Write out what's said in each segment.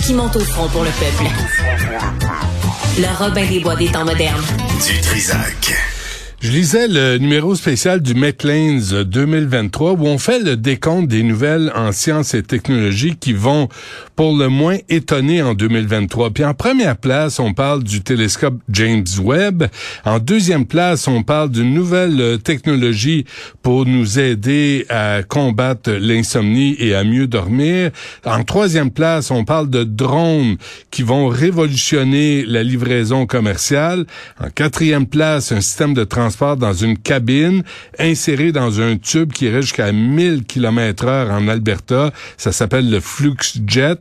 Qui monte au front pour le peuple. Le Robin des Bois des temps modernes. Du Trisac. Je lisais le numéro spécial du Maclean's 2023 où on fait le décompte des nouvelles en sciences et technologies qui vont pour le moins étonner en 2023. Puis en première place, on parle du télescope James Webb. En deuxième place, on parle d'une nouvelle technologie pour nous aider à combattre l'insomnie et à mieux dormir. En troisième place, on parle de drones qui vont révolutionner la livraison commerciale. En quatrième place, un système de transport dans une cabine insérée dans un tube qui irait jusqu'à 1000 km heure en Alberta. Ça s'appelle le FluxJet.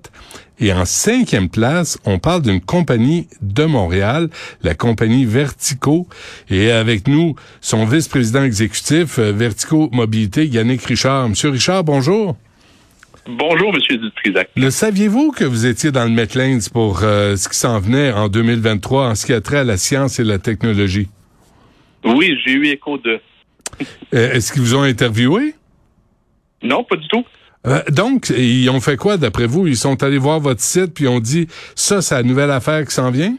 Et en cinquième place, on parle d'une compagnie de Montréal, la compagnie Vertico. Et avec nous, son vice-président exécutif, euh, Vertico Mobilité, Yannick Richard. Monsieur Richard, bonjour. Bonjour, Monsieur Dutrisac. Le saviez-vous que vous étiez dans le Metlands pour euh, ce qui s'en venait en 2023 en ce qui a trait à la science et la technologie? Oui, j'ai eu écho de. Euh, Est-ce qu'ils vous ont interviewé? Non, pas du tout. Euh, donc, ils ont fait quoi d'après vous? Ils sont allés voir votre site puis ont dit ça, c'est la nouvelle affaire qui s'en vient?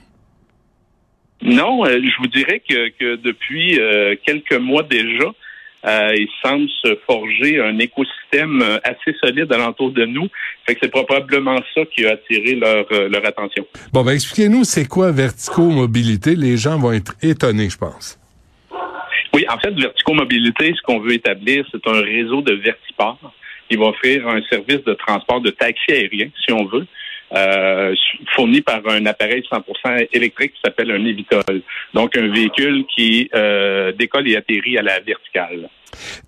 Non, euh, je vous dirais que, que depuis quelques mois déjà, il semble se forger un écosystème assez solide alentour de nous. Fait que c'est probablement ça qui a attiré leur, leur attention. Bon, ben expliquez-nous, c'est quoi Vertico Mobilité? Les gens vont être étonnés, je pense. Oui, en fait, Vertico Mobilité, ce qu'on veut établir, c'est un réseau de vertiports qui va offrir un service de transport de taxi aérien, si on veut, euh, fourni par un appareil 100% électrique qui s'appelle un Evitol. Donc, un véhicule qui euh, décolle et atterrit à la verticale.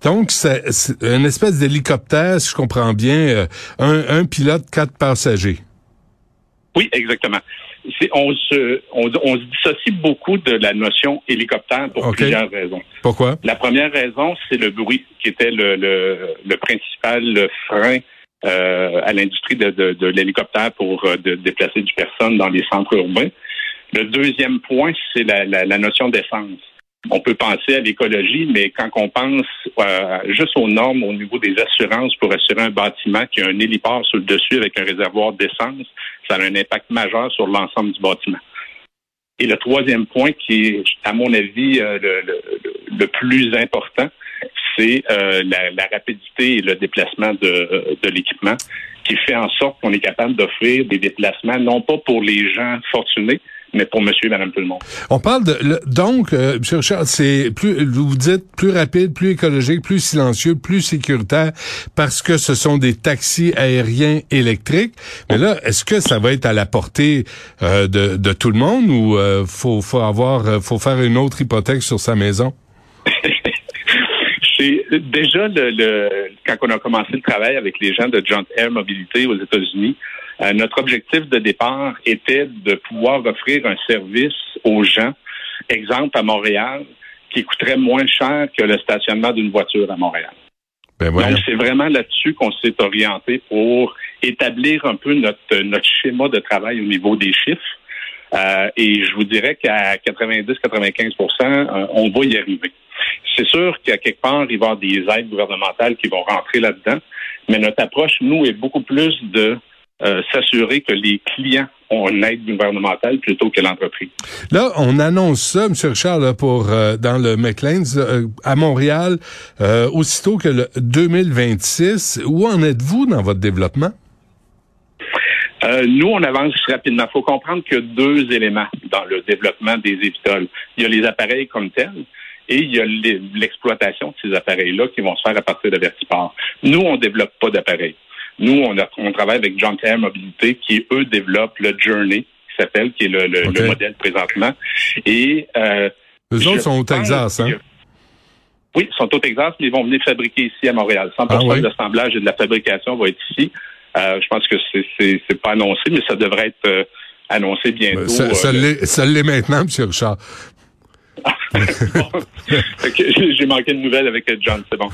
Donc, c'est une espèce d'hélicoptère, si je comprends bien, euh, un, un pilote, quatre passagers. Oui, exactement. On, se, on, on se dissocie beaucoup de la notion hélicoptère pour plusieurs raisons. Pourquoi? La première raison, c'est le bruit qui était le, le, le principal frein euh, à l'industrie de, de, de l'hélicoptère pour euh, de déplacer du personne dans les centres urbains. Le deuxième point, c'est la, la, la notion d'essence. On peut penser à l'écologie, mais quand on pense euh, juste aux normes au niveau des assurances pour assurer un bâtiment qui a un héliport sur le dessus avec un réservoir d'essence, ça a un impact majeur sur l'ensemble du bâtiment. Et le troisième point, qui est, à mon avis, euh, le, plus important, c'est euh, la, rapidité et le déplacement de l'équipement qui fait en sorte qu'on est capable d'offrir des déplacements, non pas pour les gens fortunés, mais pour monsieur et madame tout le monde. On parle de le- donc, euh, M. Richard, c'est plus vous dites plus rapide, plus écologique, plus silencieux, plus sécuritaire parce que ce sont des taxis aériens électriques. Mais là, est-ce que ça va être à la portée euh, de, de tout le monde ou euh, faut faut avoir euh, faut faire une autre hypothèque sur sa maison? C'est déjà le, le- quand on a commencé le travail avec les gens de Joint Air Mobilité aux États-Unis, euh, notre objectif de départ était de pouvoir offrir un service aux gens, exemple à Montréal, qui coûterait moins cher que le stationnement d'une voiture à Montréal. Ben. Donc, c'est vraiment là-dessus qu'on s'est orienté pour établir un peu notre, notre schéma de travail au niveau des chiffres. Euh, et je vous dirais qu'à 90-95% euh, on va y arriver. C'est sûr qu'à quelque part, il va y avoir des aides gouvernementales qui vont rentrer là-dedans, mais notre approche, nous, est beaucoup plus de euh, s'assurer que les clients ont une aide gouvernementale plutôt que l'entreprise. Là, on annonce ça, M. Richard, là, pour euh, dans le McLean's euh, à Montréal, euh, aussitôt que le 2026. Où en êtes-vous dans votre développement? Euh, nous, on avance rapidement. Il faut comprendre qu'il y a deux éléments dans le développement des évitols. Il y a les appareils comme tels et il y a l'e- l'exploitation de ces appareils-là qui vont se faire à partir de Vertiport. Nous, on développe pas d'appareils. Nous, on, a- on travaille avec John Air Mobilité qui, eux, développent le Journey, qui s'appelle, qui est le, le- OK. le modèle présentement. Et euh, Eux autres sont au Texas, hein? Oui, ils sont au Texas, mais ils vont venir fabriquer ici à Montréal. 100% Ah oui? de l'assemblage et de la fabrication va être ici. Euh, je pense que c'est pas annoncé, mais ça devrait être euh, annoncé bientôt. Ça, ça Euh, l'est ça l'est maintenant, M. Richard. J'ai manqué de nouvelles avec John, c'est bon.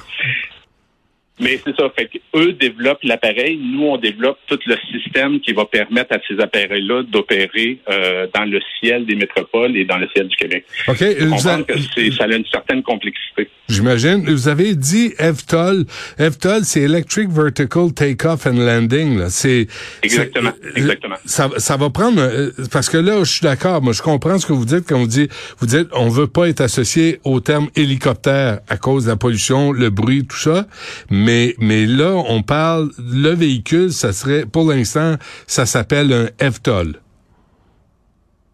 Mais c'est ça, fait eux développent l'appareil, nous on développe tout le système qui va permettre à ces appareils-là d'opérer euh, dans le ciel des métropoles et dans le ciel du Québec. OK. Vous a- comprendre que ça a une certaine complexité. J'imagine. Vous avez dit EVTOL. EVTOL, c'est Electric Vertical Takeoff and Landing. là. C'est Exactement, euh, exactement. Ça, ça va prendre euh, parce que là, je suis d'accord. Moi, je comprends ce que vous dites quand vous dites, vous dites, on veut pas être associé au terme hélicoptère à cause de la pollution, le bruit, tout ça. Mais mais là, on parle le véhicule, ça serait pour l'instant, ça s'appelle un EVTOL.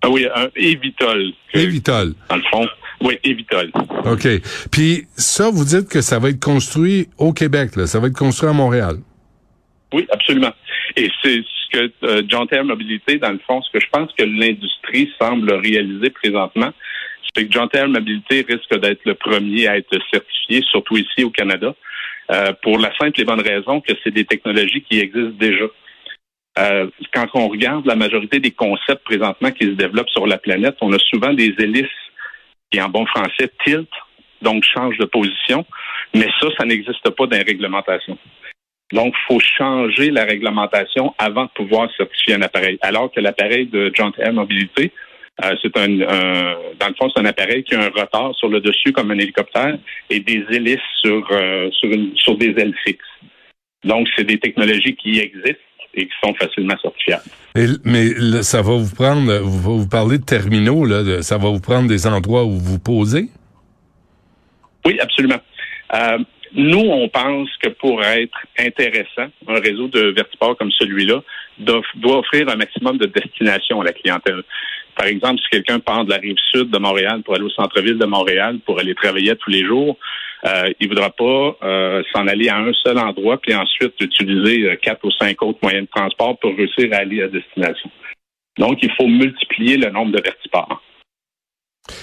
Ah oui, un Evitol. EVTOL. Dans le fond, oui, Evitol. OK. Puis ça, vous dites que ça va être construit au Québec, là. Ça va être construit à Montréal. Oui, absolument. Et c'est ce que euh, John Terre Mobilité, dans le fond, ce que je pense que l'industrie semble réaliser présentement, c'est que John Terre Mobilité risque d'être le premier à être certifié, surtout ici au Canada, euh, pour la simple et bonne raison que c'est des technologies qui existent déjà. Euh, quand on regarde la majorité des concepts présentement qui se développent sur la planète, on a souvent des hélices qui, en bon français, tilt, donc changent de position, mais ça, ça n'existe pas dans les réglementations. Donc, il faut changer la réglementation avant de pouvoir certifier un appareil. Alors que l'appareil de John Air Mobilité, euh, c'est un, un- dans le fond, c'est un appareil qui a un retard sur le dessus comme un hélicoptère et des hélices sur, euh, sur, une- sur des ailes fixes. Donc, c'est des technologies qui existent et qui sont facilement certifiables. Et- mais là, ça va vous prendre, vous, vous parlez de terminaux, là, de- ça va vous prendre des endroits où vous posez? Oui, absolument. Euh, nous, on pense que pour être intéressant, un réseau de vertiports comme celui-là doit, doit offrir un maximum de destinations à la clientèle. Par exemple, si quelqu'un part de la rive sud de Montréal pour aller au centre-ville de Montréal pour aller travailler tous les jours, euh, il ne voudra pas euh, s'en aller à un seul endroit puis ensuite utiliser euh, quatre ou cinq autres moyens de transport pour réussir à aller à destination. Donc, il faut multiplier le nombre de vertiports.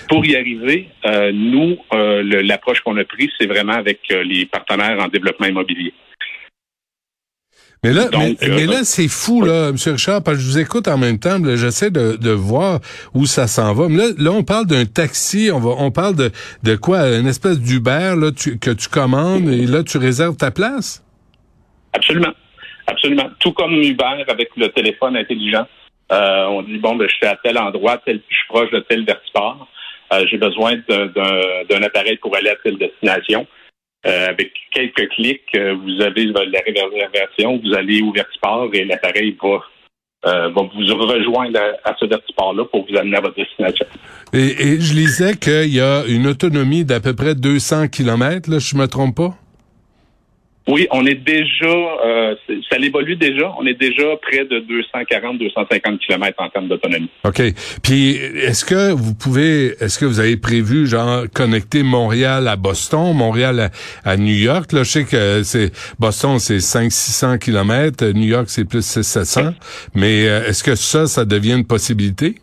Pour y arriver, euh, nous, euh, l'approche qu'on a prise, c'est vraiment avec les partenaires en développement immobilier. Mais là, Donc, mais, euh, mais là, c'est fou, là, M. Richard, parce que je vous écoute en même temps, j'essaie de, de voir où ça s'en va. Mais là, là, on parle d'un taxi, on va, on parle de, de quoi? Une espèce d'Uber, là, tu- que tu commandes et là, tu réserves ta place? Absolument. Absolument. Tout comme Uber avec le téléphone intelligent. Euh, on dit, bon, ben, je suis à tel endroit, tel, je suis proche de tel vertiport. Euh, J'ai besoin d'un- d'un d'un appareil pour aller à telle destination. Euh, avec quelques clics, euh, vous avez la réservation, vous allez au vertiport et l'appareil va, euh, va vous rejoindre à, ce vertiport-là pour vous amener à votre destination. Et, je lisais qu'il y a une autonomie d'à peu près 200 kilomètres, là, je me trompe pas? Oui, on est déjà, euh, ça évolue déjà. On est déjà près de 240-250 km en termes d'autonomie. OK. Puis est-ce que vous pouvez est-ce que vous avez prévu genre connecter Montréal à Boston, Montréal à, à New York? Là, je sais que c'est Boston c'est 5 600 kilomètres, New York c'est plus 6 700, mais euh, est-ce que ça ça devient une possibilité?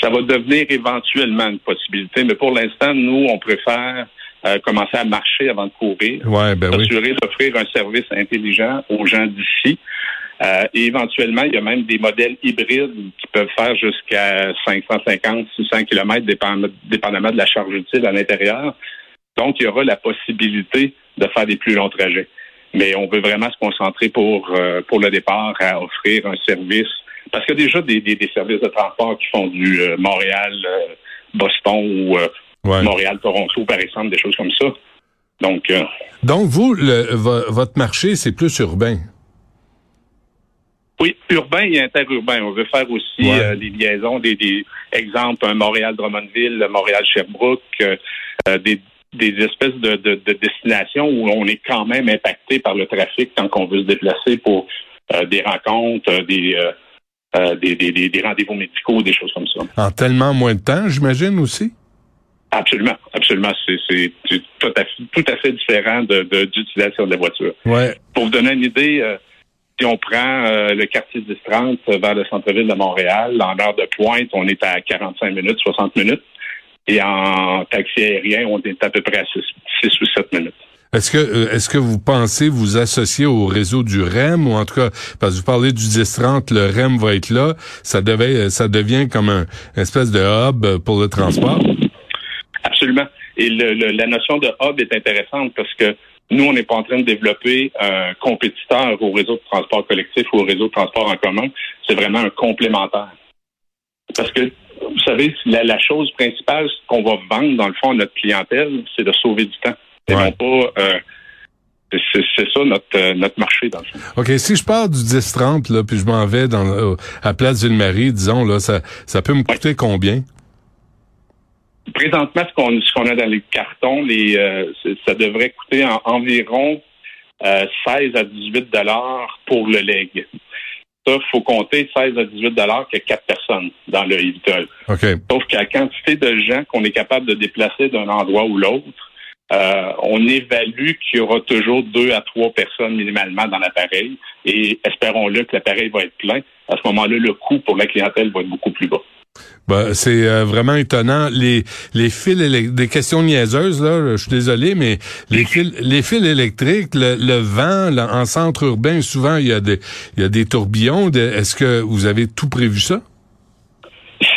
Ça va devenir éventuellement une possibilité, mais pour l'instant, nous, on préfère euh, commencer à marcher avant de courir, Ouais, ben oui. s'assurer d'offrir un service intelligent aux gens d'ici. Euh, et éventuellement, il y a même des modèles hybrides qui peuvent faire jusqu'à 550, 600 km, dépendamment de la charge utile à l'intérieur. Donc, il y aura la possibilité de faire des plus longs trajets. Mais on veut vraiment se concentrer pour, euh, pour le départ à offrir un service. Parce qu'il y a déjà des, des, des services de transport qui font du euh, Montréal, Boston ou Ouais. Montréal-Toronto, par exemple, des choses comme ça. Donc, euh, Donc vous le, vo- votre marché c'est plus urbain. Oui, urbain et interurbain. On veut faire aussi Ouais. euh, des liaisons, des, des exemples, un Montréal-Drummondville, Montréal-Sherbrooke, euh, des, des espèces de, de, de destinations où on est quand même impacté par le trafic quand on veut se déplacer pour des rencontres, des, des rendez-vous médicaux, des choses comme ça. En tellement moins de temps, j'imagine aussi. Absolument, absolument. C'est tout à, fait- tout à fait différent de, de- d'utilisation de la voiture. Ouais. Pour vous donner une idée, euh, si on prend euh, le quartier 10-30 vers le centre-ville de Montréal, en heure de pointe, on est à 45 minutes, 60 minutes. Et en taxi aérien, on est à peu près à 6 ou 7 minutes. Est-ce que euh, est-ce que vous pensez vous associer au réseau du REM ou en tout cas parce que vous parlez du 1030, le REM va être là, ça devait ça devient comme un une espèce de hub pour le transport. Absolument. Et le, la notion de hub est intéressante parce que nous, on n'est pas en train de développer un compétiteur au réseau de transport collectif ou au réseau de transport en commun. C'est vraiment un complémentaire. Parce que, vous savez, la, la chose principale qu'on va vendre, dans le fond, à notre clientèle, c'est de sauver du temps. Et non pas... Euh, c'est ça notre euh, notre marché dans le fond. OK, si je pars du 10-30 là puis je m'en vais dans euh, à Place Ville-Marie, disons là ça ça peut me coûter combien? Présentement ce qu'on ce qu'on a dans les cartons, les euh, ça devrait coûter environ 16 à 18 dollars pour le leg. Ça, faut compter 16 à 18 dollars que quatre personnes dans le Evitol. Okay. Sauf que la quantité de gens qu'on est capable de déplacer d'un endroit ou l'autre, euh, on évalue qu'il y aura toujours deux à trois personnes minimalement dans l'appareil et espérons-le que l'appareil va être plein. À ce moment-là, le coût pour la clientèle va être beaucoup plus bas. Ben, c'est euh, vraiment étonnant. Les les fils des questions niaiseuses là, je suis désolé, mais les fils les fils électriques, le, vent en centre urbain, souvent il y a des il y a des tourbillons. Est-ce que vous avez tout prévu ça?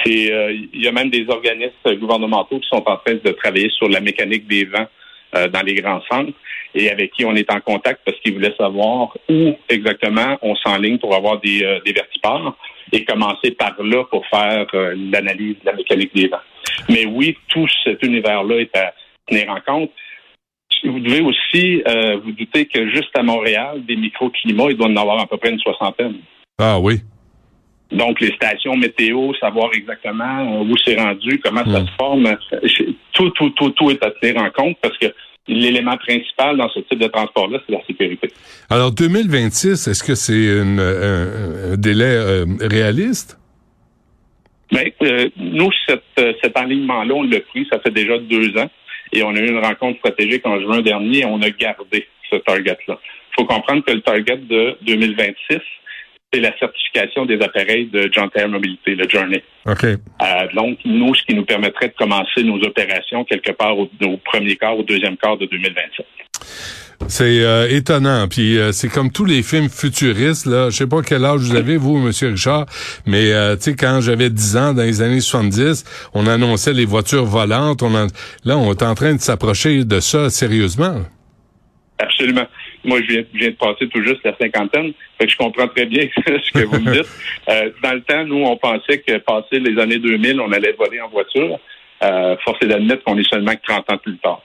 Euh, il y a même des organismes gouvernementaux qui sont en train de travailler sur la mécanique des vents euh, dans les grands centres et avec qui on est en contact parce qu'ils voulaient savoir où exactement on s'enligne pour avoir des, euh, des vertiports et commencer par là pour faire euh, l'analyse de la mécanique des vents. Mais oui, tout cet univers-là est à tenir en compte. Vous devez aussi vous douter que juste à Montréal, des microclimats, il doit en avoir à peu près une soixantaine. Ah oui. Donc, les stations météo, savoir exactement où c'est rendu, comment ça hmm. se forme, tout, tout, tout, tout est à tenir en compte parce que l'élément principal dans ce type de transport-là, c'est la sécurité. Alors, 2026, est-ce que c'est un, délai euh, réaliste? Bien, euh, nous, euh, cet alignement-là, on l'a pris, ça fait déjà deux ans, et on a eu une rencontre stratégique en juin dernier, et on a gardé ce target-là. Il faut comprendre que le target de 2026, c'est la certification des appareils de John Terre Mobilité, le Journey. OK. Euh, donc, nous, ce qui nous permettrait de commencer nos opérations quelque part au, premier quart, au deuxième quart de 2027. C'est euh, étonnant. Puis euh, c'est comme tous les films futuristes. Là, je sais pas quel âge vous avez, vous, Monsieur Richard, mais tu sais, quand j'avais 10 ans, dans les années 70, on annonçait les voitures volantes. On Là, on est en train de s'approcher de ça sérieusement. Absolument. Moi, je viens, de passer tout juste la cinquantaine, fait que je comprends très bien ce que vous me dites. Euh, dans le temps, nous, on pensait que passer les années 2000, on allait voler en voiture. Euh, force est d'admettre qu'on est seulement 30 ans plus tard.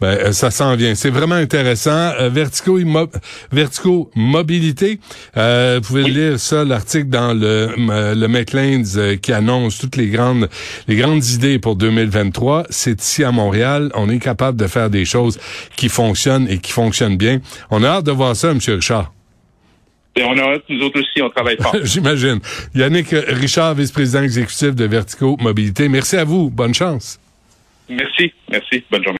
Ben, euh, ça s'en vient. C'est vraiment intéressant. Euh, Vertico, Mobilité. Euh, vous pouvez lire ça, l'article dans le, le qui annonce toutes les grandes, les grandes idées pour 2023. C'est ici à Montréal. On est capable de faire des choses qui fonctionnent et qui fonctionnent bien. On a hâte de voir ça, M. Richard. Et on a hâte, nous autres aussi, on travaille fort. J'imagine. Yannick Richard, vice-président exécutif de Vertico Mobilité. Merci à vous. Bonne chance. Merci. Merci. Bonne journée.